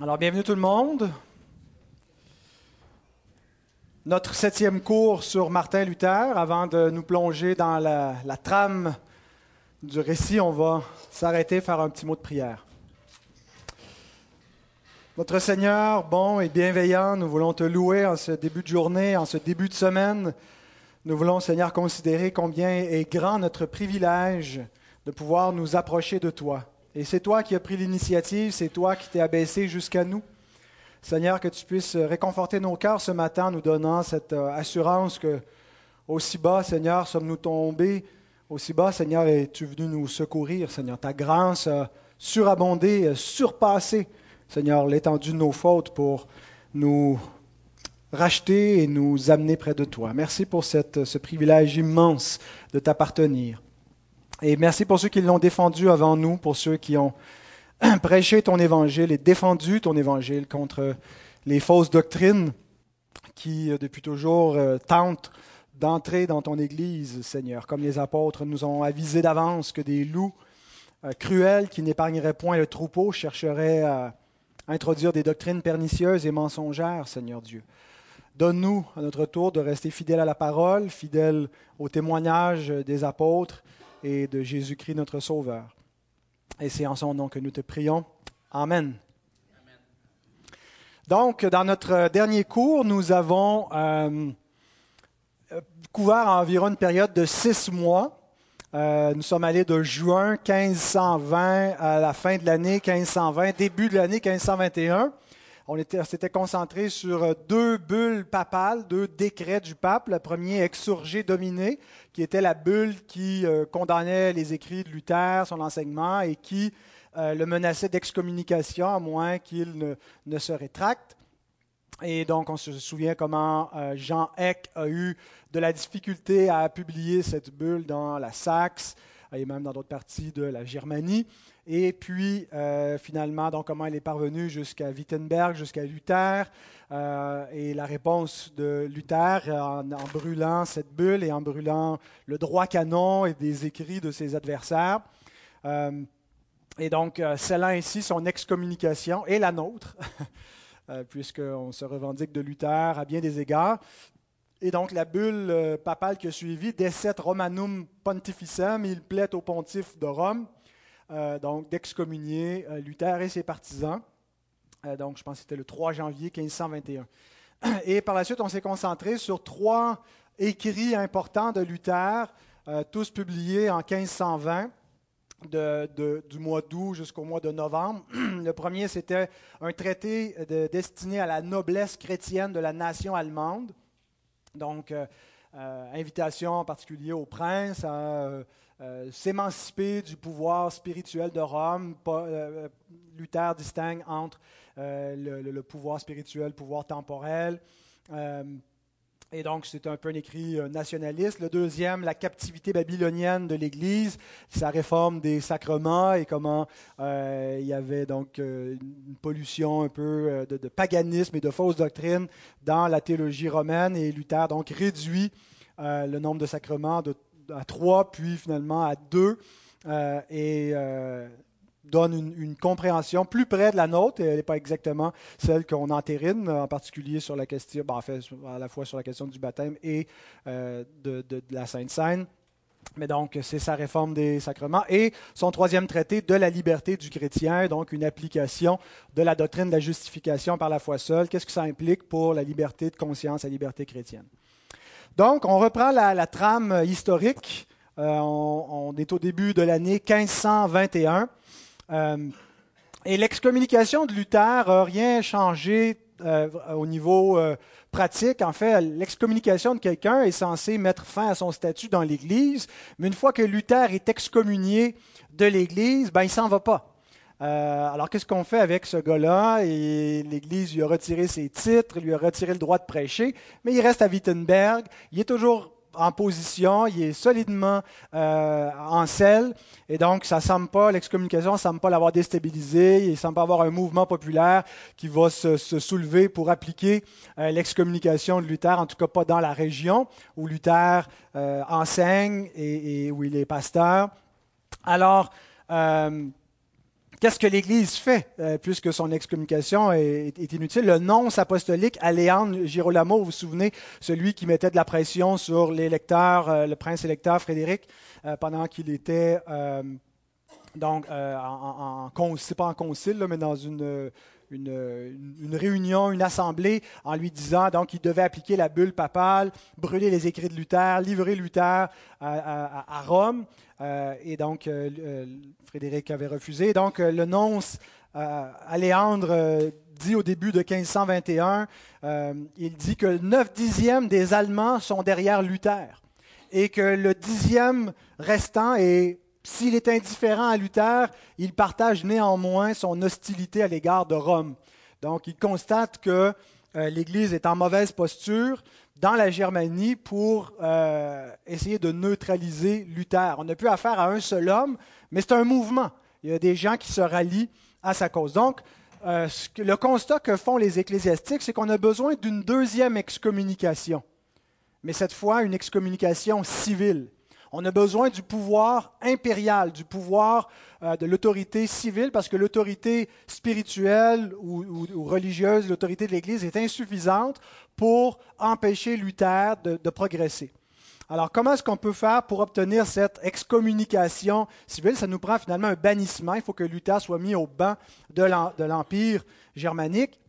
Alors, bienvenue tout le monde. Notre septième cours sur Martin Luther. Avant de nous plonger dans la, trame du récit, on va s'arrêter faire un petit mot de prière. Notre Seigneur, bon et bienveillant, nous voulons te louer en ce début de journée, en ce début de semaine. Nous voulons, Seigneur, considérer combien est grand notre privilège de pouvoir nous approcher de toi. Et c'est toi qui as pris l'initiative, c'est toi qui t'es abaissé jusqu'à nous. Seigneur, que tu puisses réconforter nos cœurs ce matin en nous donnant cette euh, assurance que aussi bas, Seigneur, sommes-nous tombés, aussi bas, Seigneur, es-tu venu nous secourir, Seigneur? Ta grâce a surabondé, surpassé, Seigneur, l'étendue de nos fautes pour nous racheter et nous amener près de toi. Merci pour ce privilège immense de t'appartenir. Et merci pour ceux qui l'ont défendu avant nous, pour ceux qui ont prêché ton évangile et défendu ton évangile contre les fausses doctrines qui, euh, depuis toujours, euh, tentent d'entrer dans ton Église, Seigneur, comme les apôtres nous ont avisé d'avance que des loups euh, cruels qui n'épargneraient point le troupeau chercheraient à introduire des doctrines pernicieuses et mensongères, Seigneur Dieu. Donne-nous à notre tour de rester fidèles à la parole, fidèles au témoignage des apôtres, et de Jésus-Christ notre Sauveur. Et c'est en son nom que nous te prions. Amen. Donc, dans notre dernier cours, nous avons euh, couvert environ une période de six mois. Euh, nous sommes allés de juin 1520 à la fin de l'année 1520, début de l'année 1521 on s'était concentré sur euh, deux bulles papales, deux décrets du pape. Le premier, exurgé dominé, qui était la bulle qui euh, condamnait les écrits de Luther, son enseignement, et qui euh, le menaçait d'excommunication, à moins qu'il ne, se rétracte. Et donc, on se souvient comment Jean Eck a eu de la difficulté à publier cette bulle dans la Saxe et même dans d'autres parties de la Germanie. Et puis, euh, finalement, donc, comment elle est parvenue jusqu'à Wittenberg, jusqu'à Luther, euh, et la réponse de Luther en, brûlant cette bulle et en brûlant le droit canon et des écrits de ses adversaires. Euh, et donc, scellant ainsi son excommunication et la nôtre, puisqu'on se revendique de Luther à bien des égards. Et donc, la bulle papale qui a suivi, Decet Romanum Pontificem, il plaît au pontife de Rome donc d'excommunier euh, Luther et ses partisans. Euh, donc, je pense que c'était le 3 janvier 1521. Et par la suite, on s'est concentré sur trois écrits importants de Luther, tous publiés en 1520. du mois d'août jusqu'au mois de novembre. Le premier, c'était un traité destiné à la noblesse chrétienne de la nation allemande. Donc, invitation en particulier aux princes à euh, s'émanciper du pouvoir spirituel de Rome. Euh, Luther distingue entre euh, le, pouvoir spirituel, le pouvoir temporel. et donc, c'est un peu un écrit nationaliste. Le deuxième, la captivité babylonienne de l'Église, sa réforme des sacrements et comment il y avait donc une pollution un peu de, de, paganisme et de fausses doctrines dans la théologie romaine. Et Luther donc réduit le nombre de sacrements de à trois, puis finalement à deux, euh, et euh, donne une, compréhension plus près de la nôtre, et elle n'est pas exactement celle qu'on entérine, en particulier sur la question, ben, à la fois sur la question du baptême et euh, de, la Sainte Seine. Mais donc, c'est sa réforme des sacrements. Et son troisième traité de la liberté du chrétien, donc une application de la doctrine de la justification par la foi seule. Qu'est-ce que ça implique pour la liberté de conscience, la liberté chrétienne? Donc, on reprend la, trame historique. Euh, on, est au début de l'année 1521. Euh, et l'excommunication de Luther n'a rien changé euh, au niveau pratique. En fait, l'excommunication de quelqu'un est censée mettre fin à son statut dans l'Église, mais une fois que Luther est excommunié de l'Église, ben, il s'en va pas. Euh, alors, qu'est-ce qu'on fait avec ce gars-là? L'Église lui a retiré ses titres, lui a retiré le droit de prêcher, mais il reste à Wittenberg. Il est toujours en position, il est solidement euh, en selle, et donc ça semble pas, l'excommunication ne semble pas l'avoir déstabilisé, il ne semble pas avoir un mouvement populaire qui va se, soulever pour appliquer euh, l'excommunication de Luther, en tout cas pas dans la région où Luther enseigne et, et, où il est pasteur. Alors, Qu'est-ce que l'Église fait, euh, puisque son excommunication est, inutile? Le nonce apostolique, Aléandre Girolamo, vous vous souvenez, celui qui mettait de la pression sur l'électeur, euh, le prince électeur Frédéric, euh, pendant qu'il était donc en, en, pas en concile, mais dans une, une, réunion, une assemblée, en lui disant donc qu'il devait appliquer la bulle papale, brûler les écrits de Luther, livrer Luther à, Rome. Euh, et donc, euh, euh, Frédéric avait refusé. Donc, le nonce Aléandre dit au début de 1521, il dit que 9 dixièmes des Allemands sont derrière Luther et que le dixième restant est s'il est indifférent à Luther, il partage néanmoins son hostilité à l'égard de Rome. Donc, il constate que euh, l'Église est en mauvaise posture dans la Germanie pour euh, essayer de neutraliser Luther. On n'a plus affaire à un seul homme, mais c'est un mouvement. Il y a des gens qui se rallient à sa cause. Donc, euh, le constat que font les ecclésiastiques, c'est qu'on a besoin d'une deuxième excommunication, mais cette fois une excommunication civile. On a besoin du pouvoir impérial, du pouvoir euh, de l'autorité civile, parce que l'autorité spirituelle ou, religieuse, l'autorité de l'Église est insuffisante pour empêcher Luther de, progresser. Alors, comment est-ce qu'on peut faire pour obtenir cette excommunication civile? Ça nous prend finalement un bannissement. Il faut que Luther soit mis au banc de l'Empire germanique.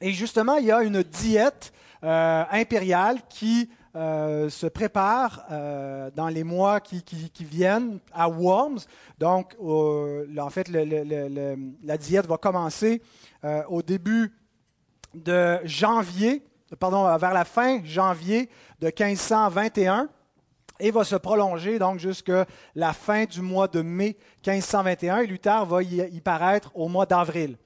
Et justement, il y a une diète euh, impériale qui euh, se prépare euh, dans les mois qui, viennent à Worms. Donc, en fait, la diète va commencer euh, au début de janvier, pardon, vers la fin janvier de 1521 et va se prolonger donc jusqu'à la fin du mois de mai 1521. Et Luther va y, paraître au mois d'avril.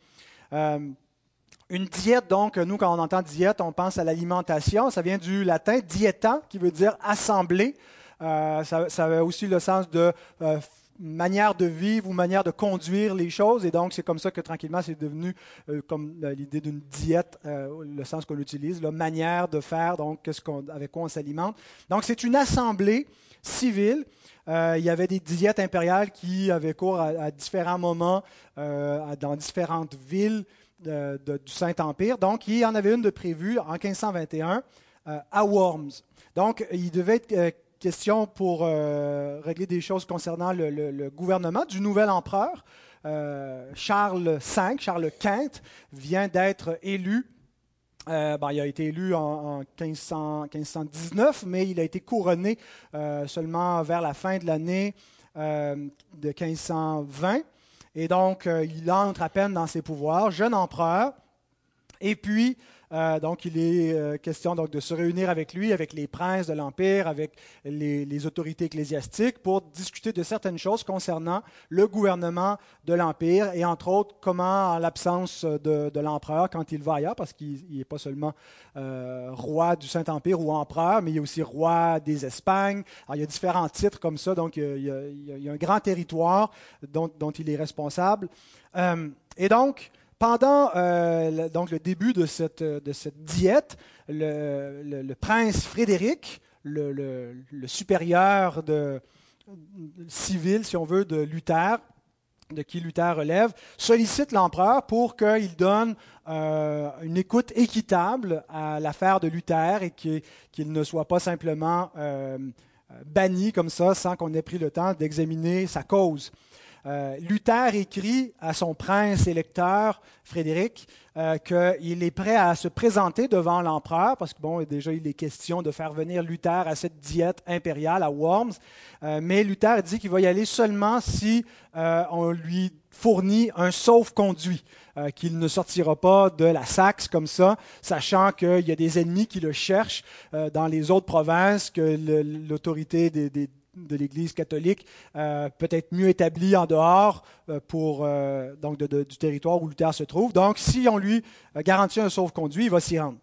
Une diète, donc, nous, quand on entend diète, on pense à l'alimentation. Ça vient du latin dietan, qui veut dire assembler. Euh, ça, ça, a aussi le sens de euh, manière de vivre ou manière de conduire les choses. Et donc, c'est comme ça que tranquillement, c'est devenu euh, comme l'idée d'une diète, le sens qu'on utilise, la manière de faire, donc, ce qu'on, avec quoi on s'alimente. Donc, c'est une assemblée civile. il y avait des diètes impériales qui avaient cours à différents moments dans différentes villes du Saint-Empire. Donc, il y en avait une de prévue en 1521 euh, à Worms. Donc, il devait être euh, question pour euh, régler des choses concernant le, gouvernement du nouvel empereur. Charles V, Charles Quint, vient d'être élu. Ben, il a été élu en, 1519, mais il a été couronné seulement vers la fin de l'année de 1520. Et donc, euh, il entre à peine dans ses pouvoirs, jeune empereur. Et puis, euh, donc, il est euh, question donc, de se réunir avec lui, avec les princes de l'Empire, avec les, autorités ecclésiastiques, pour discuter de certaines choses concernant le gouvernement de l'Empire et, entre autres, comment, en l'absence de, l'empereur, quand il va ailleurs, parce qu'il n'est pas seulement roi du Saint-Empire ou empereur, mais il est aussi roi des Espagnes. Il y a différents titres comme ça, donc il y a, un grand territoire dont il est responsable. et donc, pendant euh, donc le début de cette, de cette diète, le, prince Frédéric, le, supérieur de, civil, si on veut, de Luther, de qui Luther relève, sollicite l'empereur pour qu'il donne euh, une écoute équitable à l'affaire de Luther et qu'il ne soit pas simplement euh, banni comme ça sans qu'on ait pris le temps d'examiner sa cause. Euh, Luther écrit à son prince électeur, Frédéric, euh, qu'il est prêt à se présenter devant l'empereur, parce que bon, déjà il est question de faire venir Luther à cette diète impériale à Worms, euh, mais Luther dit qu'il va y aller seulement si on lui fournit un sauf-conduit, qu'il ne sortira pas de la Saxe comme ça, sachant qu'il y a des ennemis qui le cherchent dans les autres provinces, que l'autorité des de l'Église catholique euh, peut être mieux établi en dehors euh, euh, du territoire où Luther se trouve. Donc, si on lui garantit un sauve-conduit, il va s'y rendre.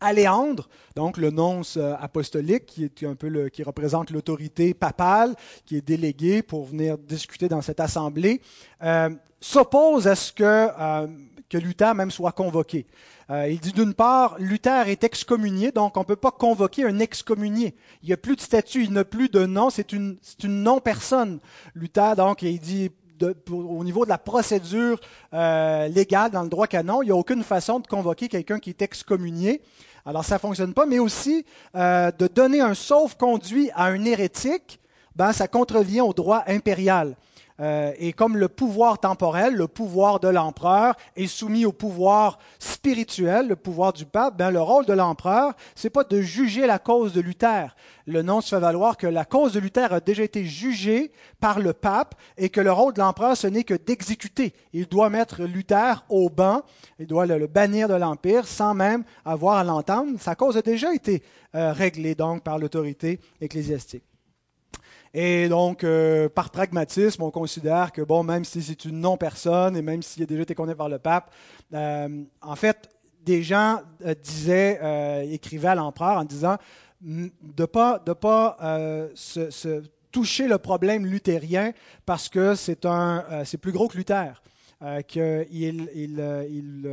Aléandre, donc le nonce apostolique, qui est un peu qui représente l'autorité papale, qui est délégué pour venir discuter dans cette assemblée, s'oppose à ce que, que Luther même soit convoqué. Euh, il dit d'une part, Luther est excommunié, donc on ne peut pas convoquer un excommunié. Il n'y a plus de statut, il n'a plus de nom, c'est une, non-personne. Luther, donc, il dit au niveau de la procédure euh, légale dans le droit canon, il n'y a aucune façon de convoquer quelqu'un qui est excommunié. Alors ça ne fonctionne pas, mais aussi euh, de donner un sauf-conduit à un hérétique, ben, ça contrevient au droit impérial. Euh, et comme le pouvoir temporel, le pouvoir de l'empereur est soumis au pouvoir spirituel, le pouvoir du pape, ben, le rôle de l'empereur, c'est pas de juger la cause de Luther. Le nom se fait valoir que la cause de Luther a déjà été jugée par le pape et que le rôle de l'empereur, ce n'est que d'exécuter. Il doit mettre Luther au banc, il doit le, bannir de l'empire sans même avoir à l'entendre. Sa cause a déjà été euh, réglée donc par l'autorité ecclésiastique. Et donc, euh, par pragmatisme, on considère que, bon, même si c'est une non-personne et même s'il a déjà été condamné par le pape, euh, en fait, des gens euh, disaient, écrivaient à l'empereur en disant de ne pas, de pas se, toucher le problème luthérien parce que c'est, un, plus gros que Luther, qu'il il, il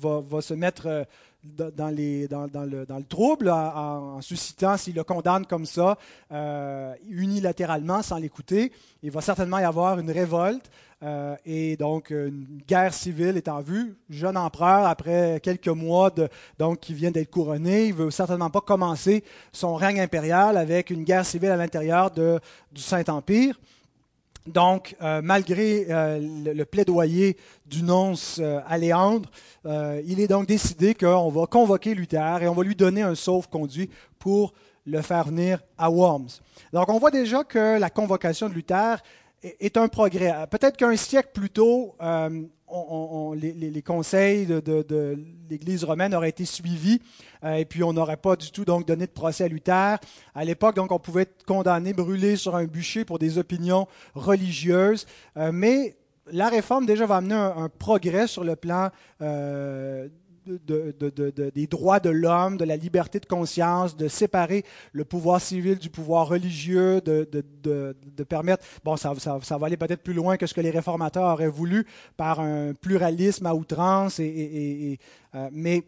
va, va, se mettre dans, le, trouble en, suscitant, s'il le condamne comme ça, euh, unilatéralement, sans l'écouter. Il va certainement y avoir une révolte euh, et donc une guerre civile est en vue. Jeune empereur, après quelques mois de, donc, qui vient d'être couronné, il ne veut certainement pas commencer son règne impérial avec une guerre civile à l'intérieur du Saint-Empire. Donc, euh, malgré euh, le, plaidoyer du nonce euh, Aléandre, il est donc décidé qu'on va convoquer Luther et on va lui donner un sauf-conduit pour le faire venir à Worms. Donc, on voit déjà que la convocation de Luther est un progrès. Peut-être qu'un siècle plus tôt, les, conseils de, l'Église romaine auraient été suivis euh, et puis on n'aurait pas du tout donc donné de procès à Luther. À l'époque, donc, on pouvait être condamné, brûlé sur un bûcher pour des opinions religieuses, euh, mais la réforme déjà va amener un, progrès sur le plan euh, des droits de l'homme, de la liberté de conscience, de séparer le pouvoir civil du pouvoir religieux, de, permettre, bon, ça, ça, va aller peut-être plus loin que ce que les réformateurs auraient voulu par un pluralisme à outrance, et, euh, mais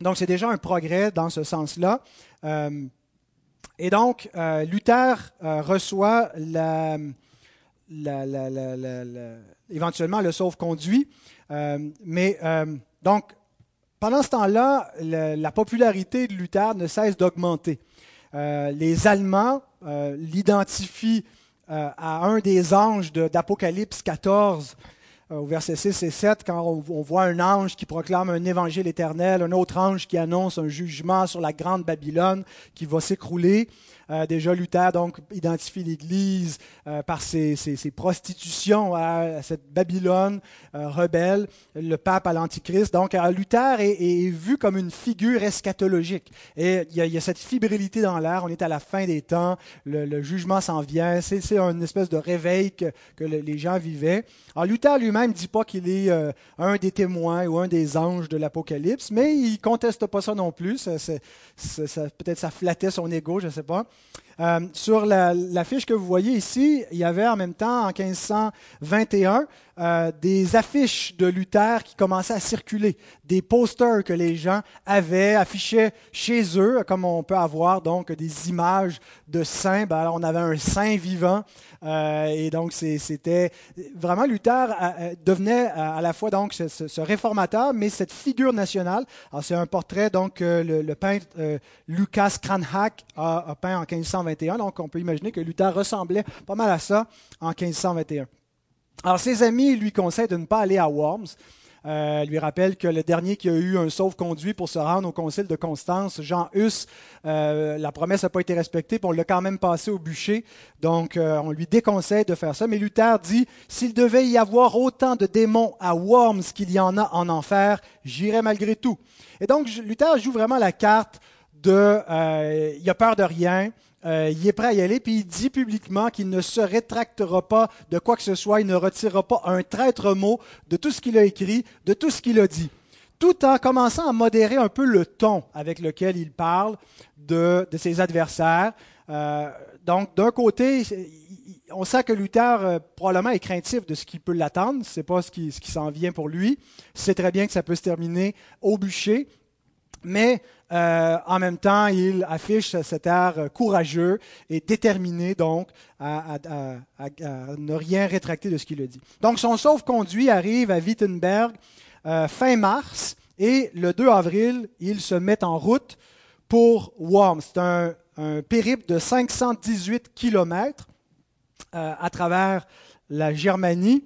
donc c'est déjà un progrès dans ce sens-là. Euh, et donc, euh, Luther reçoit la, éventuellement le sauve-conduit, mais donc pendant ce temps-là, la popularité de Luther ne cesse d'augmenter. Euh, les Allemands euh, l'identifient euh, à un des anges d'Apocalypse 14, au verset 6 et 7, quand on, voit un ange qui proclame un évangile éternel, un autre ange qui annonce un jugement sur la grande Babylone qui va s'écrouler. Euh, déjà, Luther donc, identifie l'Église euh, par ses, prostitutions à, cette Babylone euh, rebelle, le pape à l'Antichrist. Donc, Luther est, vu comme une figure eschatologique. Et il y a, cette fibrilité dans l'air. On est à la fin des temps. Le, jugement s'en vient. C'est une espèce de réveil que, les gens vivaient. Luther lui-même ne dit pas qu'il est un des témoins ou un des anges de l'Apocalypse, mais il conteste pas ça non plus. Peut-être ça flattait son ego, je ne sais pas. Euh, sur la, fiche que vous voyez ici, il y avait en même temps, en 1521, euh, des affiches de Luther qui commençaient à circuler, des posters que les gens avaient, affichés chez eux, comme on peut avoir donc des images de saints. Ben, alors on avait un saint vivant, euh, et donc c'était vraiment Luther devenait à la fois donc ce, réformateur, mais cette figure nationale. Alors c'est un portrait donc le, peintre Lucas Cranach a peint en 1521, donc on peut imaginer que Luther ressemblait pas mal à ça en 1521. Alors, ses amis lui conseillent de ne pas aller à Worms. Euh, lui rappelle que le dernier qui a eu un sauve-conduit pour se rendre au concile de Constance, Jean Hus, euh, la promesse n'a pas été respectée, puis on l'a quand même passé au bûcher. Donc, euh, on lui déconseille de faire ça. Mais Luther dit, s'il devait y avoir autant de démons à Worms qu'il y en a en enfer, j'irai malgré tout. Et donc, Luther joue vraiment la carte de, il a peur de rien, euh, il est prêt à y aller, puis il dit publiquement qu'il ne se rétractera pas de quoi que ce soit, il ne retirera pas un traître mot de tout ce qu'il a écrit, de tout ce qu'il a dit, tout en commençant à modérer un peu le ton avec lequel il parle de, ses adversaires. Euh, donc, d'un côté, on sait que Luther euh, probablement est craintif de ce qui peut l'attendre, ce n'est pas ce qui, ce qui s'en vient pour lui, c'est très bien que ça peut se terminer au bûcher, mais euh, en même temps, il affiche cet air courageux et déterminé donc à, ne rien rétracter de ce qu'il a dit. Donc son sauve-conduit arrive à Wittenberg euh, fin mars et le 2 avril, il se met en route pour Worms. C'est un, périple de 518 kilomètres euh, à travers la Germanie.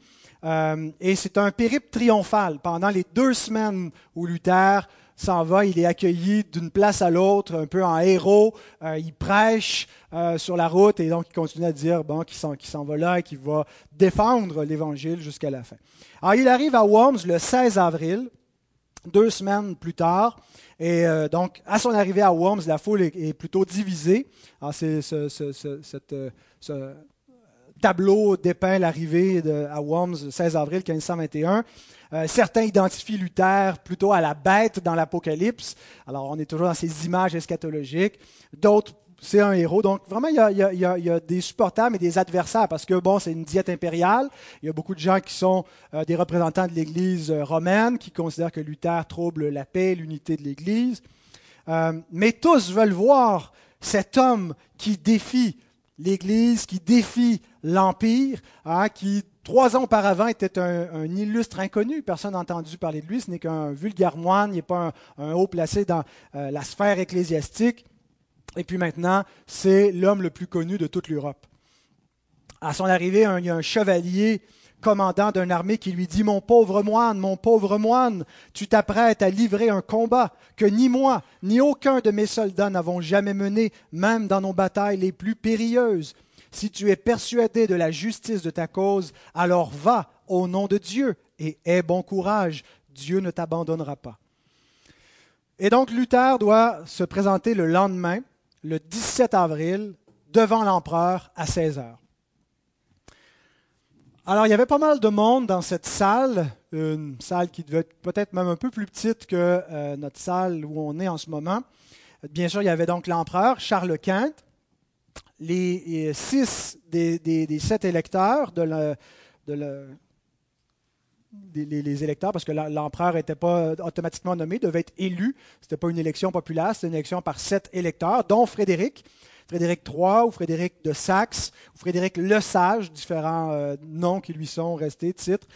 et c'est un périple triomphal. Pendant les deux semaines où Luther s'en va, il est accueilli d'une place à l'autre, un peu en héros. Euh, il prêche euh, sur la route et donc il continue à dire bon, qu'il s'en va là et qu'il va défendre l'Évangile jusqu'à la fin. Alors il arrive à Worms le 16 avril, deux semaines plus tard. Et euh, donc, à son arrivée à Worms, la foule est, plutôt divisée. Ce, tableau dépeint l'arrivée à Worms le 16 avril 1521. Euh, certains identifient Luther plutôt à la bête dans l'Apocalypse. Alors, on est toujours dans ces images eschatologiques. D'autres, c'est un héros. Donc, vraiment, il y, a, des supporters et des adversaires parce que, bon, c'est une diète impériale. Il y a beaucoup de gens qui sont euh, des représentants de l'Église euh, romaine, qui considèrent que Luther trouble la paix, l'unité de l'Église. mais tous veulent voir cet homme qui défie l'Église, qui défie l'Empire, hein, qui trois ans auparavant était un, illustre inconnu. Personne n'a entendu parler de lui. Ce n'est qu'un vulgaire moine, il n'est pas un, haut placé dans euh, la sphère ecclésiastique. Et puis maintenant, c'est l'homme le plus connu de toute l'Europe. À son arrivée, il y a un chevalier commandant d'une armée qui lui dit Mon pauvre moine, mon pauvre moine, tu t'apprêtes à livrer un combat que ni moi, ni aucun de mes soldats n'avons jamais mené, même dans nos batailles les plus périlleuses. Si tu es persuadé de la justice de ta cause, alors va au nom de Dieu et aie bon courage. Dieu ne t'abandonnera pas. Et donc Luther doit se présenter le lendemain, le 17 avril, devant l'empereur à 16 heures. Alors, il y avait pas mal de monde dans cette salle, une salle qui devait être peut-être même un peu plus petite que euh, notre salle où on est en ce moment. Bien sûr, il y avait donc l'empereur, Charles Quint, les six des, sept électeurs de, électeurs, parce que l'empereur n'était pas automatiquement nommé, devait être élu. Ce n'était pas une élection populaire, c'était une élection par sept électeurs, dont Frédéric, Frédéric III ou Frédéric de Saxe ou Frédéric le Sage, différents euh, noms qui lui sont restés, titres.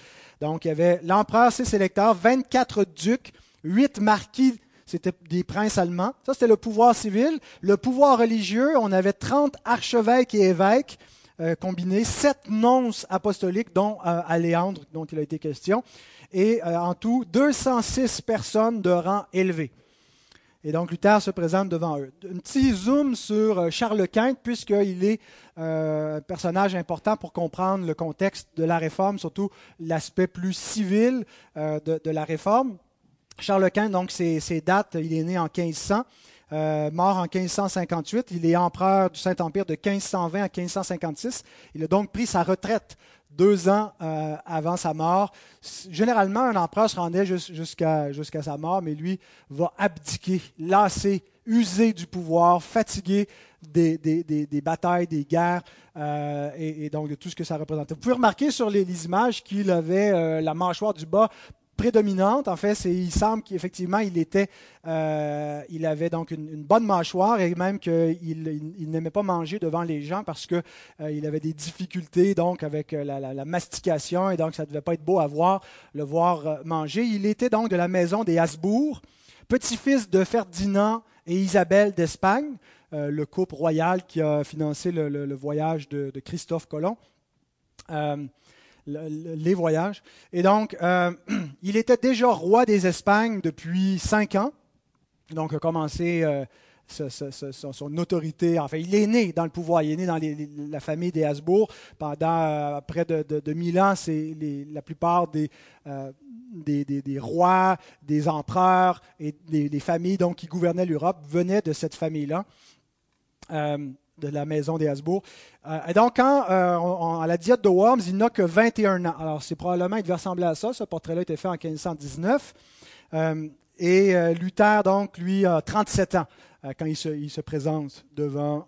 Donc, il y avait l'empereur, six électeurs, 24 ducs, huit marquis c'était des princes allemands. Ça, c'était le pouvoir civil. Le pouvoir religieux, on avait 30 archevêques et évêques euh, combinés, 7 nonces apostoliques, dont euh, Aléandre, dont il a été question, et euh, en tout 206 personnes de rang élevé. Et donc Luther se présente devant eux. Un petit zoom sur Charles Quint, puisqu'il est un personnage important pour comprendre le contexte de la réforme, surtout l'aspect plus civil de, la réforme. Charles Quint, donc, ses, dates, il est né en 1500, euh, mort en 1558. Il est empereur du Saint-Empire de 1520 à 1556. Il a donc pris sa retraite deux ans euh, avant sa mort. Généralement, un empereur se rendait jusqu'à sa mort, mais lui va abdiquer, lasser, user du pouvoir, fatigué des, batailles, des guerres euh, et, donc de tout ce que ça représentait. Vous pouvez remarquer sur les, images qu'il avait la mâchoire du bas prédominante. En fait, il semble qu'effectivement, il, était, euh, il avait donc une, bonne mâchoire et même qu'il il, n'aimait pas manger devant les gens parce qu'il euh, avait des difficultés donc avec euh, la, mastication et donc ça devait pas être beau à voir, le voir manger. Il était donc de la maison des Habsbourg, petit-fils de Ferdinand et Isabelle d'Espagne, le couple royal qui a financé le, voyage de Christophe Colomb les voyages. Et donc, euh, il était déjà roi des Espagnes depuis cinq ans. Donc, a commencé euh, son, autorité. Enfin, il est né dans le pouvoir. Il est né dans la famille des Habsbourg. Pendant euh, près de, de, mille ans, c'est la plupart des, des, rois, des empereurs et des, familles donc, qui gouvernaient l'Europe venaient de cette famille-là de la maison des Habsbourg. Euh, et donc, quand, euh, à la diète de Worms, il n'a que 21 ans. Alors, c'est probablement, il devait ressembler à ça. Ce portrait-là a été fait en 1519. Euh, et Luther, donc, lui, a 37 ans quand il se, présente devant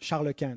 Charles Quint.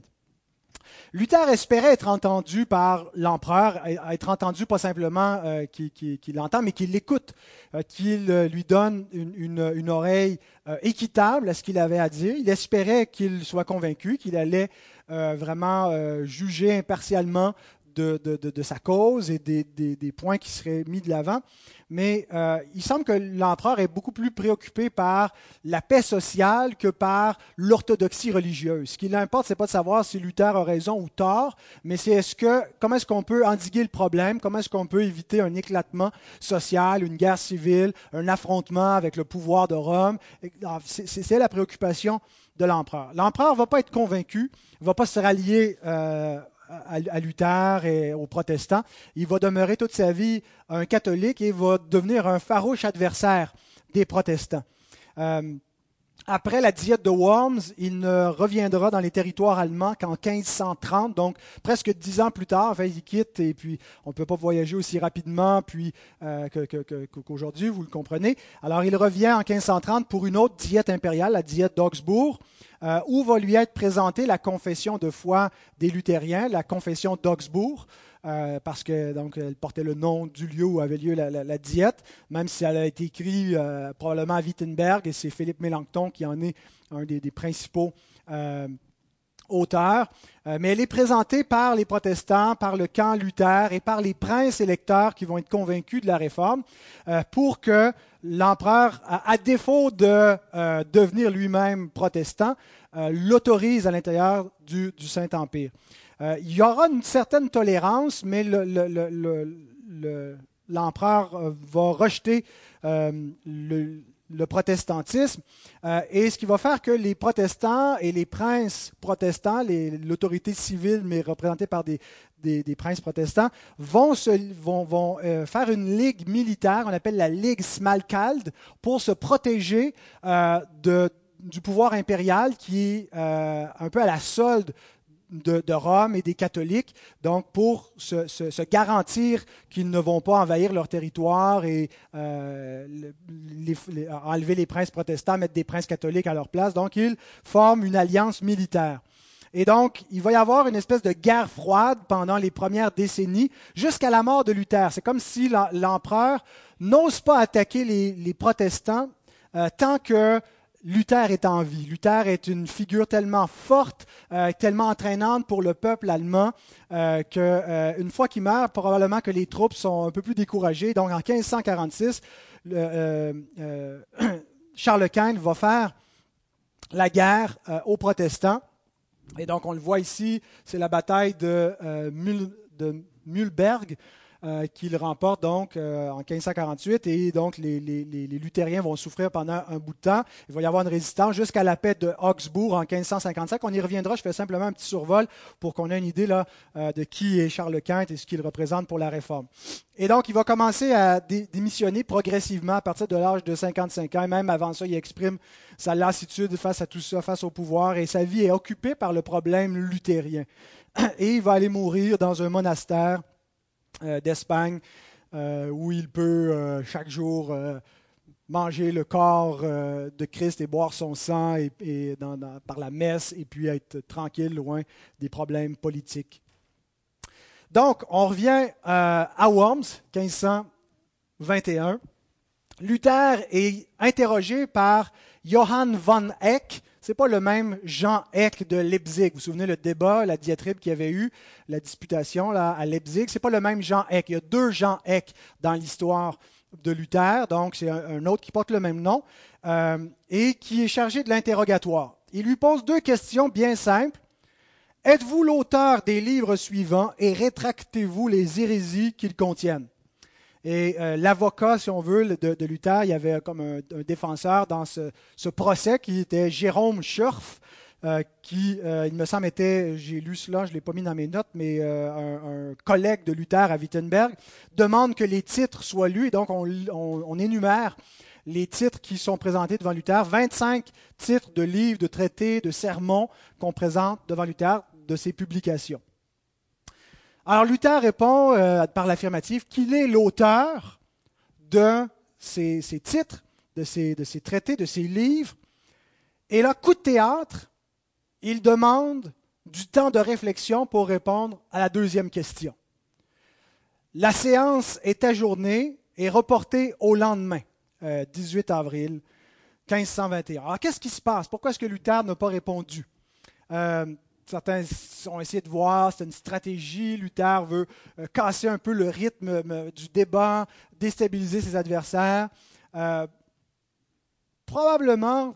Luther espérait être entendu par l'empereur, être entendu pas simplement euh, qu'il l'entend, mais qu'il l'écoute, euh, qu'il euh, lui donne une, oreille équitable à ce qu'il avait à dire. Il espérait qu'il soit convaincu, qu'il allait vraiment juger impartialement de, sa cause et des, points qui seraient mis de l'avant. Mais euh, il semble que l'empereur est beaucoup plus préoccupé par la paix sociale que par l'orthodoxie religieuse. Ce qui l'importe, ce n'est pas de savoir si Luther a raison ou tort, mais c'est est-ce que, comment est-ce qu'on peut endiguer le problème, comment est-ce qu'on peut éviter un éclatement social, une guerre civile, un affrontement avec le pouvoir de Rome? Ah, c'est la préoccupation de l'empereur. L'empereur ne va pas être convaincu, ne va pas se rallier euh, à, Luther et aux protestants. Il va demeurer toute sa vie un catholique et va devenir un farouche adversaire des protestants. Euh, après la diète de Worms, il ne reviendra dans les territoires allemands qu'en 1530, donc presque dix ans plus tard. Enfin, il quitte et puis on ne peut pas voyager aussi rapidement puis, euh, qu'aujourd'hui, vous le comprenez. Alors il revient en 1530 pour une autre diète impériale, la diète d'Augsbourg. Euh, où va lui être présentée la confession de foi des luthériens, la confession d'Augsbourg, euh, parce que donc elle portait le nom du lieu où avait lieu la, diète, même si elle a été écrite euh, probablement à Wittenberg, et c'est Philippe Mélenchon qui en est un des, principaux auteurs. mais elle est présentée par les protestants, par le camp Luther et par les princes électeurs qui vont être convaincus de la réforme, pour que l'empereur, à, défaut de euh, devenir lui-même protestant, euh, l'autorise à l'intérieur du, Saint-Empire. Euh, il y aura une certaine tolérance, mais l'empereur va rejeter le, le protestantisme, et ce qui va faire que les protestants et les princes protestants, l'autorité civile, mais représentée par des, princes protestants, vont, euh, faire une ligue militaire, on appelle la Ligue Smalcald, pour se protéger euh, du pouvoir impérial qui est euh, un peu à la solde de, Rome et des catholiques, donc pour se, garantir qu'ils ne vont pas envahir leur territoire et enlever les princes protestants, mettre des princes catholiques à leur place. Donc ils forment une alliance militaire. Et donc, il va y avoir une espèce de guerre froide pendant les premières décennies, jusqu'à la mort de Luther. C'est comme si l'empereur n'ose pas attaquer les, protestants euh, tant que Luther est en vie. Luther est une figure tellement forte, euh, tellement entraînante pour le peuple allemand euh, qu'une fois qu'il meurt, probablement que les troupes sont un peu plus découragées. Donc en 1546, Charles Quint va faire la guerre aux protestants. Et donc, on le voit ici, c'est la bataille de, euh, de Mühlberg euh, qu'il remporte donc euh, en 1548 et donc les, luthériens vont souffrir pendant un bout de temps. Il va y avoir une résistance jusqu'à la paix de Augsbourg en 1555. On y reviendra, je fais simplement un petit survol pour qu'on ait une idée là, de qui est Charles Quint et ce qu'il représente pour la réforme. Et donc, il va commencer à démissionner progressivement à partir de l'âge de 55 ans. Et même avant ça, il exprime sa lassitude face à tout ça, face au pouvoir. Et sa vie est occupée par le problème luthérien. Et il va aller mourir dans un monastère euh, d'Espagne euh, où il peut euh, chaque jour manger le corps de Christ et boire son sang par la messe et puis être tranquille loin des problèmes politiques. Donc, on revient euh, à Worms, 1521. Luther est interrogé par Johann von Eck. N'est pas le même Jean Eck de Leipzig. Vous vous souvenez le débat, la diatribe qu'il y avait eu, la disputation là, à Leipzig? Ce n'est pas le même Jean Eck. Il y a deux Jean Eck dans l'histoire de Luther. Donc, c'est un, autre qui porte le même nom euh, et qui est chargé de l'interrogatoire. Il lui pose deux questions bien simples. Êtes-vous l'auteur des livres suivants et rétractez-vous les hérésies qu'ils contiennent Et euh, l'avocat, si on veut, de, Luther, il y avait comme un, défenseur dans ce, procès qui était Jérôme Schurf, euh, qui, euh, il me semble, était, j'ai lu cela, je ne l'ai pas mis dans mes notes, mais un, collègue de Luther à Wittenberg, demande que les titres soient lus, et donc on, on énumère les titres qui sont présentés devant Luther, 25 titres de livres, de traités, de sermons qu'on présente devant Luther de ses publications. Alors Luther répond euh, par l'affirmative qu'il est l'auteur de ces, titres, de ces, traités, de ces livres. Et là, coup de théâtre, il demande du temps de réflexion pour répondre à la deuxième question. La séance est ajournée et reportée au lendemain, 18 euh, avril 1521. Alors, qu'est-ce qui se passe? Pourquoi est-ce que Luther n'a pas répondu? Euh, certains ont essayé de voir, c'est une stratégie. Luther veut euh, casser un peu le rythme du débat, déstabiliser ses adversaires. probablement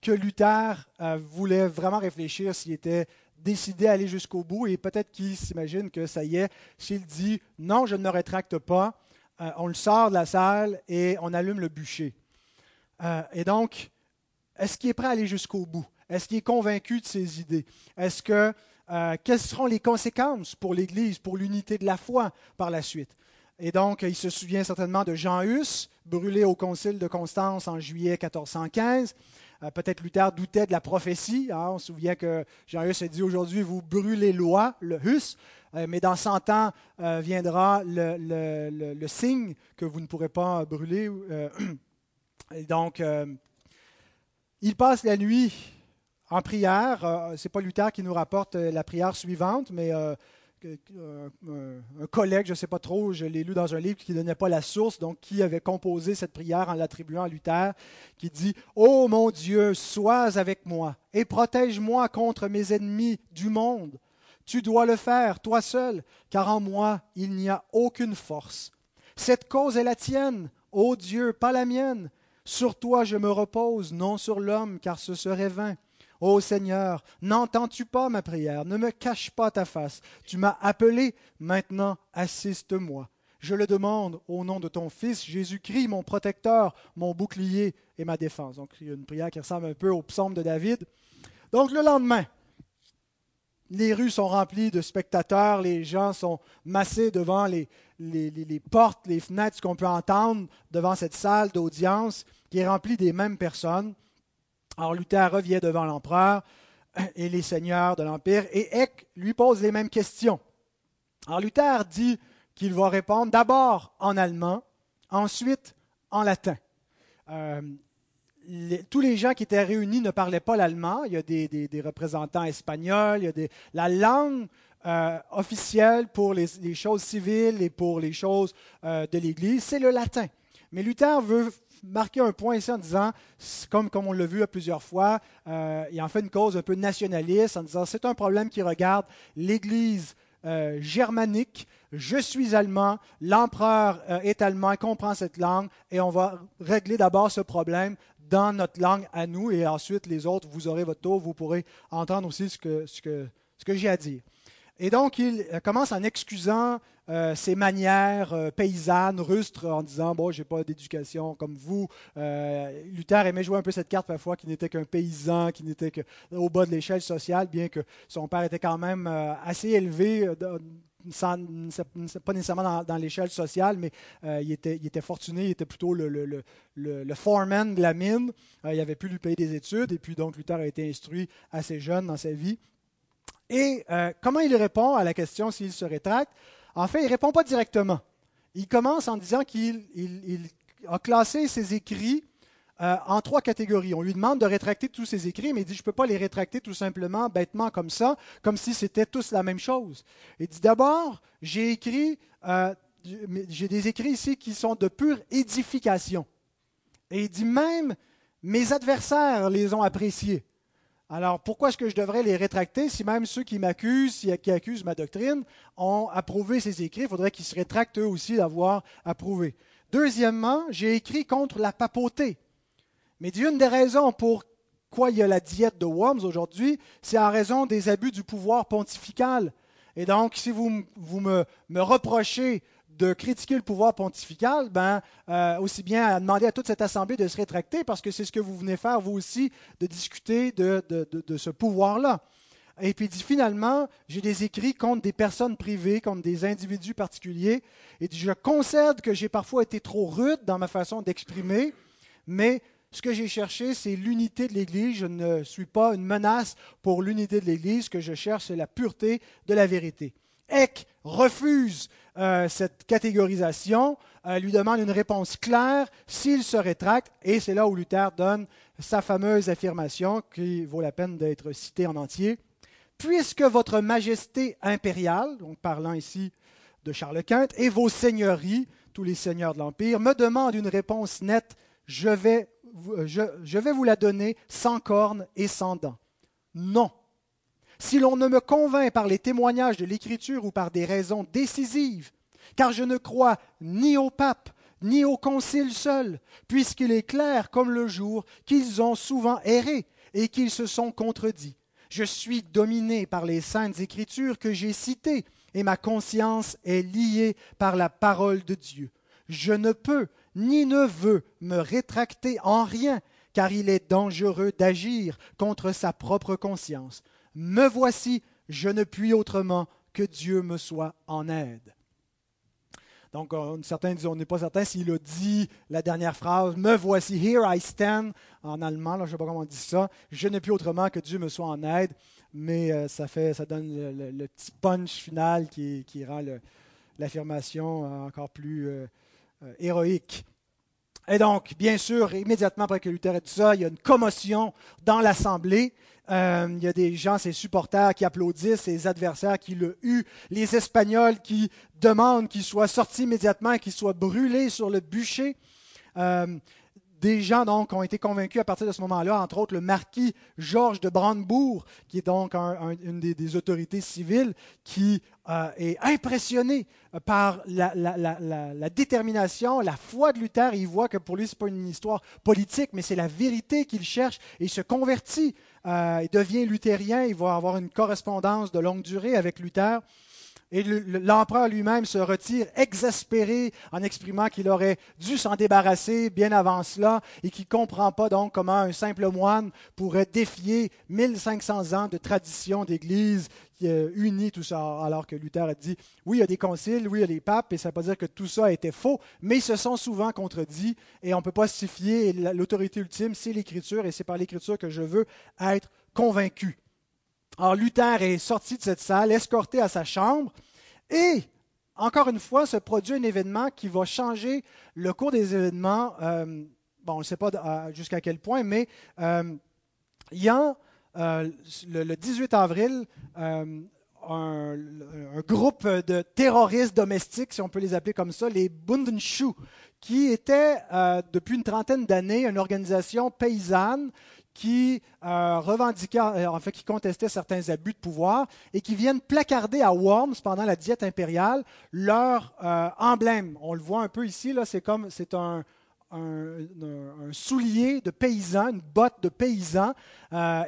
que Luther voulait vraiment réfléchir s'il était décidé à aller jusqu'au bout et peut-être qu'il s'imagine que ça y est, s'il dit non, je ne me rétracte pas, euh, on le sort de la salle et on allume le bûcher. Euh, et donc, est-ce qu'il est prêt à aller jusqu'au bout? Est-ce qu'il est convaincu de ses idées? Est-ce que euh, quelles seront les conséquences pour l'Église, pour l'unité de la foi par la suite? Et donc, il se souvient certainement de Jean Hus, brûlé au concile de Constance en juillet 1415. Euh, peut-être Luther doutait de la prophétie. Hein. On se souvient que Jean Hus a dit aujourd'hui, vous brûlez loi, le Hus, euh, mais dans 100 ans euh, viendra le, signe que vous ne pourrez pas brûler. et donc, il passe la nuit en prière. Ce n'est pas Luther qui nous rapporte la prière suivante, mais un, collègue, je ne sais pas trop, je l'ai lu dans un livre qui ne donnait pas la source, donc qui avait composé cette prière en l'attribuant à Luther, qui dit Ô oh mon Dieu, sois avec moi et protège-moi contre mes ennemis du monde. Tu dois le faire, toi seul, car en moi il n'y a aucune force. Cette cause est la tienne, ô Dieu, pas la mienne. Sur toi je me repose, non sur l'homme, car ce serait vain. Ô Seigneur, n'entends-tu pas ma prière? Ne me cache pas ta face. Tu m'as appelé, maintenant assiste-moi. Je le demande au nom de ton Fils Jésus-Christ, mon protecteur, mon bouclier et ma défense. Donc, il y a une prière qui ressemble un peu au psaume de David. Donc, le lendemain, les rues sont remplies de spectateurs, les gens sont massés devant les, portes, les fenêtres, qu'on peut entendre devant cette salle d'audience qui est remplie des mêmes personnes. Alors Luther revient devant l'empereur et les seigneurs de l'Empire et Eck lui pose les mêmes questions. Alors Luther dit qu'il va répondre d'abord en allemand, ensuite en latin. Euh, tous les gens qui étaient réunis ne parlaient pas l'allemand. Il y a des, représentants espagnols. La langue euh, officielle pour les, choses civiles et pour les choses euh, de l'Église, c'est le latin. Mais Luther veut marquer un point ici en disant, comme, comme on l'a vu plusieurs fois, euh, il en fait une cause un peu nationaliste en disant c'est un problème qui regarde l'Église euh, germanique. Je suis allemand, l'empereur euh, est allemand, comprend cette langue, et on va régler d'abord ce problème dans notre langue à nous, et ensuite les autres, vous aurez votre tour, vous pourrez entendre aussi ce que, ce que, ce que j'ai à dire. Et donc, il commence en excusant euh, ses manières euh, paysannes, rustres, en disant Bon, j'ai pas d'éducation comme vous. Euh, Luther aimait jouer un peu cette carte parfois, qui n'était qu'un paysan, qui n'était qu'au bas de l'échelle sociale, bien que son père était quand même assez élevé. pas nécessairement dans, l'échelle sociale, mais il, était, il, était, fortuné, il était plutôt le, le, le, le foreman de la mine. il avait pu lui payer des études, et puis donc Luther a été instruit assez jeune dans sa vie. Et comment il répond à la question s'il se rétracte? En fait, il ne répond pas directement. Il commence en disant qu'il a classé ses écrits euh, en trois catégories. On lui demande de rétracter tous ses écrits, mais il dit, je ne peux pas les rétracter tout simplement, bêtement comme ça, comme si c'était tous la même chose. Il dit, d'abord, j'ai écrit, euh, j'ai des écrits ici qui sont de pure édification. Et il dit même, mes adversaires les ont appréciés. Alors pourquoi est-ce que je devrais les rétracter si même ceux qui m'accusent, qui accusent ma doctrine, ont approuvé ces écrits? Il faudrait qu'ils se rétractent eux aussi d'avoir approuvé. Deuxièmement, j'ai écrit contre la papauté. Mais une des raisons pour quoi il y a la diète de Worms aujourd'hui, c'est en raison des abus du pouvoir pontifical. Et donc, si vous, me reprochez de critiquer le pouvoir pontifical, ben, euh, aussi bien à demander à toute cette assemblée de se rétracter, parce que c'est ce que vous venez faire, vous aussi, de discuter de, de, ce pouvoir-là. Et puis il dit finalement, j'ai des écrits contre des personnes privées, contre des individus particuliers, et dit, je concède que j'ai parfois été trop rude dans ma façon d'exprimer, mais ce que j'ai cherché, c'est l'unité de l'Église. Je ne suis pas une menace pour l'unité de l'Église. Ce que je cherche, c'est la pureté de la vérité. Eck refuse euh, cette catégorisation, euh, lui demande une réponse claire s'il se rétracte, et c'est là où Luther donne sa fameuse affirmation qui vaut la peine d'être citée en entier. puisque votre majesté impériale, donc parlant ici de Charles Quint, et vos seigneuries, tous les seigneurs de l'Empire, me demandent une réponse nette, je vais, je, je vais vous la donner sans cornes et sans dents. Non. Si l'on ne me convainc par les témoignages de l'Écriture ou par des raisons décisives, car je ne crois ni au pape, ni au concile seul, puisqu'il est clair comme le jour qu'ils ont souvent erré et qu'ils se sont contredits. Je suis dominé par les saintes écritures que j'ai citées, et ma conscience est liée par la parole de Dieu. Je ne peux ni ne veux me rétracter en rien, car il est dangereux d'agir contre sa propre conscience. Me voici, je ne puis autrement que Dieu me soit en aide. Donc, certains disent, on n'est pas certain s'il a dit la dernière phrase, me voici, here I stand, en allemand, je ne sais pas comment on dit ça, je n'ai plus autrement que Dieu me soit en aide, mais euh, ça, fait, ça donne le, petit punch final qui, rend l'affirmation euh, encore plus euh, héroïque. Et donc, bien sûr, immédiatement après que Luther ait dit ça, il y a une commotion dans l'Assemblée. Euh, il y a des gens, ses supporters qui applaudissent, ses adversaires qui le huent, les Espagnols qui demandent qu'il soit sorti immédiatement, qu'il soit brûlé sur le bûcher. Euh, des gens donc ont été convaincus à partir de ce moment-là, entre autres le marquis Georges de Brandebourg, qui est donc une des, autorités civiles, qui euh, est impressionné par la, détermination, la foi de Luther. Il voit que pour lui, ce n'est pas une histoire politique, mais c'est la vérité qu'il cherche et il se convertit. Euh, il devient luthérien, il va avoir une correspondance de longue durée avec Luther. Et l'empereur lui-même se retire exaspéré en exprimant qu'il aurait dû s'en débarrasser bien avant cela et qu'il ne comprend pas donc comment un simple moine pourrait défier 1500 ans de tradition d'Église unie, tout ça. Alors que Luther a dit, oui, il y a des conciles, oui, il y a des papes, et ça ne veut pas dire que tout ça était faux, mais ils se sont souvent contredits et on ne peut pas se fier. L'autorité ultime, c'est l'Écriture et c'est par l'Écriture que je veux être convaincu. Alors Luther est sorti de cette salle, escorté à sa chambre, et encore une fois, se produit un événement qui va changer le cours des événements. Euh, bon, on ne sait pas euh, jusqu'à quel point, mais euh, il y a le, 18 avril un, groupe de terroristes domestiques, si on peut les appeler comme ça, les Bundenschuh, qui étaient depuis une trentaine d'années une organisation paysanne qui euh, revendiquaient, euh, en fait, qui contestaient certains abus de pouvoir et qui viennent placarder à Worms pendant la diète impériale leur euh, emblème. On le voit un peu ici, là, c'est comme c'est un, soulier de paysan, une botte de paysan.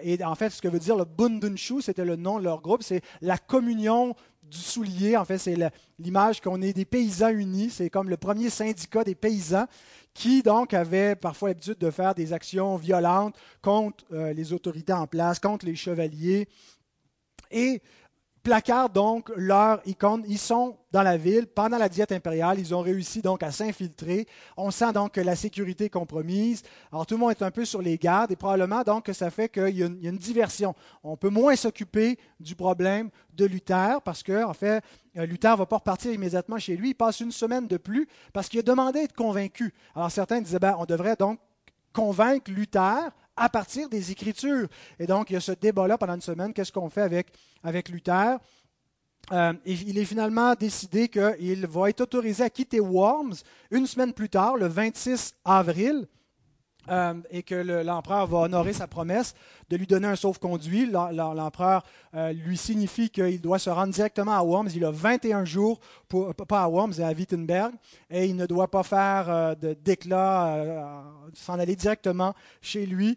et en fait, ce que veut dire le Bundenschuh, c'était le nom de leur groupe, c'est la communion du soulier. En fait, c'est l'image qu'on est des paysans unis. C'est comme le premier syndicat des paysans qui donc avaient parfois l'habitude de faire des actions violentes contre euh, les autorités en place, contre les chevaliers. Et placardent donc leur icône. Ils sont dans la ville pendant la diète impériale. Ils ont réussi donc à s'infiltrer. On sent donc que la sécurité est compromise. Alors tout le monde est un peu sur les gardes et probablement donc que ça fait qu'il y, a une diversion. On peut moins s'occuper du problème de Luther parce que en fait euh, Luther ne va pas repartir immédiatement chez lui. Il passe une semaine de plus parce qu'il a demandé à être convaincu. Alors certains disaient ben, on devrait donc convaincre Luther à partir des Écritures. Et donc, il y a ce débat-là pendant une semaine. Qu'est-ce qu'on fait avec, Luther? Euh, il est finalement décidé qu'il va être autorisé à quitter Worms une semaine plus tard, le 26 avril. Euh, et que l'empereur va honorer sa promesse de lui donner un sauf-conduit. L'empereur euh, lui signifie qu'il doit se rendre directement à Worms. Il a 21 jours, pour, pas à Worms, à Wittenberg, et il ne doit pas faire euh, d'éclat, s'en aller directement chez lui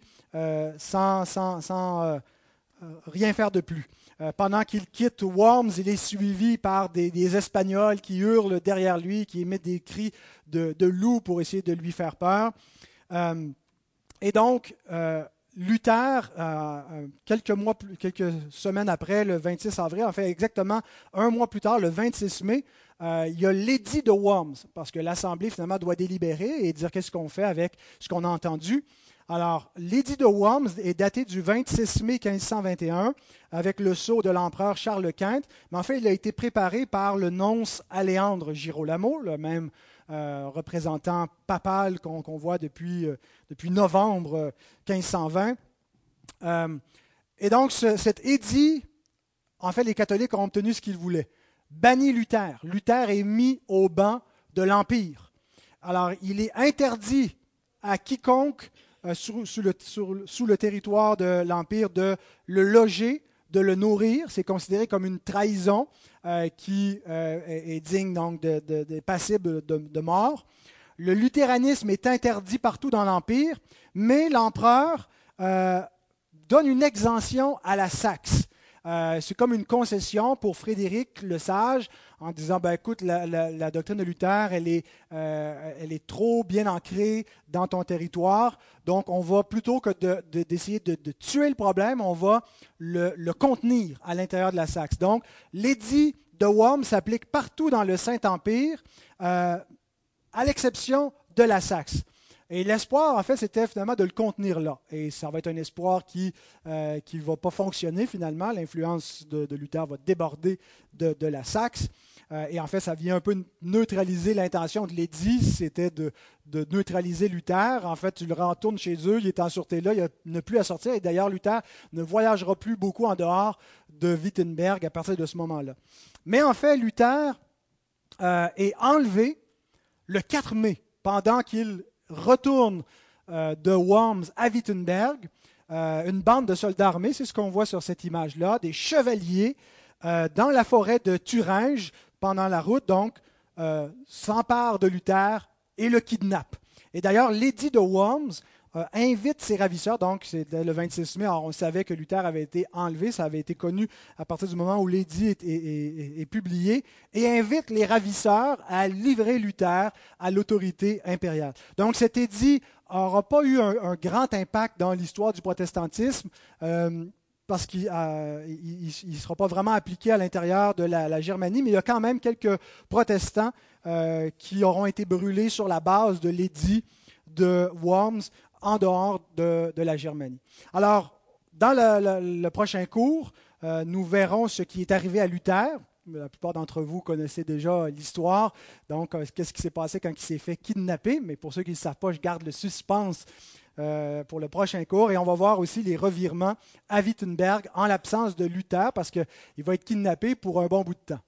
sans, sans, rien faire de plus. pendant qu'il quitte Worms, il est suivi par des, Espagnols qui hurlent derrière lui, qui émettent des cris de, de loup pour essayer de lui faire peur. Euh, et donc, euh, Luther, euh, quelques, semaines après, le 26 avril, en fait exactement un mois plus tard, le 26 mai, il y a l'édit de Worms, parce que l'Assemblée finalement doit délibérer et dire qu'est-ce qu'on fait avec ce qu'on a entendu. Alors, l'édit de Worms est daté du 26 mai 1521 avec le sceau de l'empereur Charles Quint, mais en fait, il a été préparé par le nonce Aléandre Girolamo, le même euh, représentant papal qu'on voit depuis, euh, novembre 1520. Euh, et donc, cet édit en fait, les catholiques ont obtenu ce qu'ils voulaient. Banni Luther. Luther est mis au banc de l'Empire. Alors, il est interdit à quiconque sous, le, territoire de l'Empire de le loger, de le nourrir. C'est considéré comme une trahison euh, qui euh, est, digne donc de, passible de, mort. Le luthéranisme est interdit partout dans l'Empire, mais l'empereur donne une exemption à la Saxe. Euh, c'est comme une concession pour Frédéric le Sage en disant ben, écoute, la, doctrine de Luther, elle est, euh, elle est trop bien ancrée dans ton territoire. Donc, on va plutôt que d'essayer de, tuer le problème, on va le, contenir à l'intérieur de la Saxe. Donc, l'édit de Worms s'applique partout dans le Saint-Empire, euh, à l'exception de la Saxe. Et l'espoir, en fait, c'était finalement de le contenir là. Et ça va être un espoir qui ne euh, va pas fonctionner finalement. L'influence de, Luther va déborder de, la Saxe. Euh, et en fait, ça vient un peu neutraliser l'intention de l'édit, c'était de, neutraliser Luther. En fait, tu le retournes chez eux, il est en sûreté là, il n'a plus à sortir. Et d'ailleurs, Luther ne voyagera plus beaucoup en dehors de Wittenberg à partir de ce moment-là. Mais en fait, Luther euh, est enlevé le 4 mai, pendant qu'il retourne euh, de Worms à Wittenberg, euh, une bande de soldats armés, c'est ce qu'on voit sur cette image-là, des chevaliers euh, dans la forêt de Thuringe pendant la route, donc s'emparent de Luther et le kidnappent. Et d'ailleurs, l'édit de Worms euh, invite ses ravisseurs, donc c'est le 26 mai, on savait que Luther avait été enlevé, ça avait été connu à partir du moment où l'édit est, publié, et invite les ravisseurs à livrer Luther à l'autorité impériale. Donc cet édit n'aura pas eu un, grand impact dans l'histoire du protestantisme. Euh, parce qu'il ne euh, sera pas vraiment appliqué à l'intérieur de la, Germanie, mais il y a quand même quelques protestants qui auront été brûlés sur la base de l'édit de Worms en dehors de, la Germanie. Alors, dans le, prochain cours, euh, nous verrons ce qui est arrivé à Luther. La plupart d'entre vous connaissez déjà l'histoire. Donc, euh, qu'est-ce qui s'est passé quand il s'est fait kidnapper? Mais pour ceux qui ne savent pas, je garde le suspense euh, pour le prochain cours. Et on va voir aussi les revirements à Wittenberg en l'absence de Luther parce qu'il va être kidnappé pour un bon bout de temps.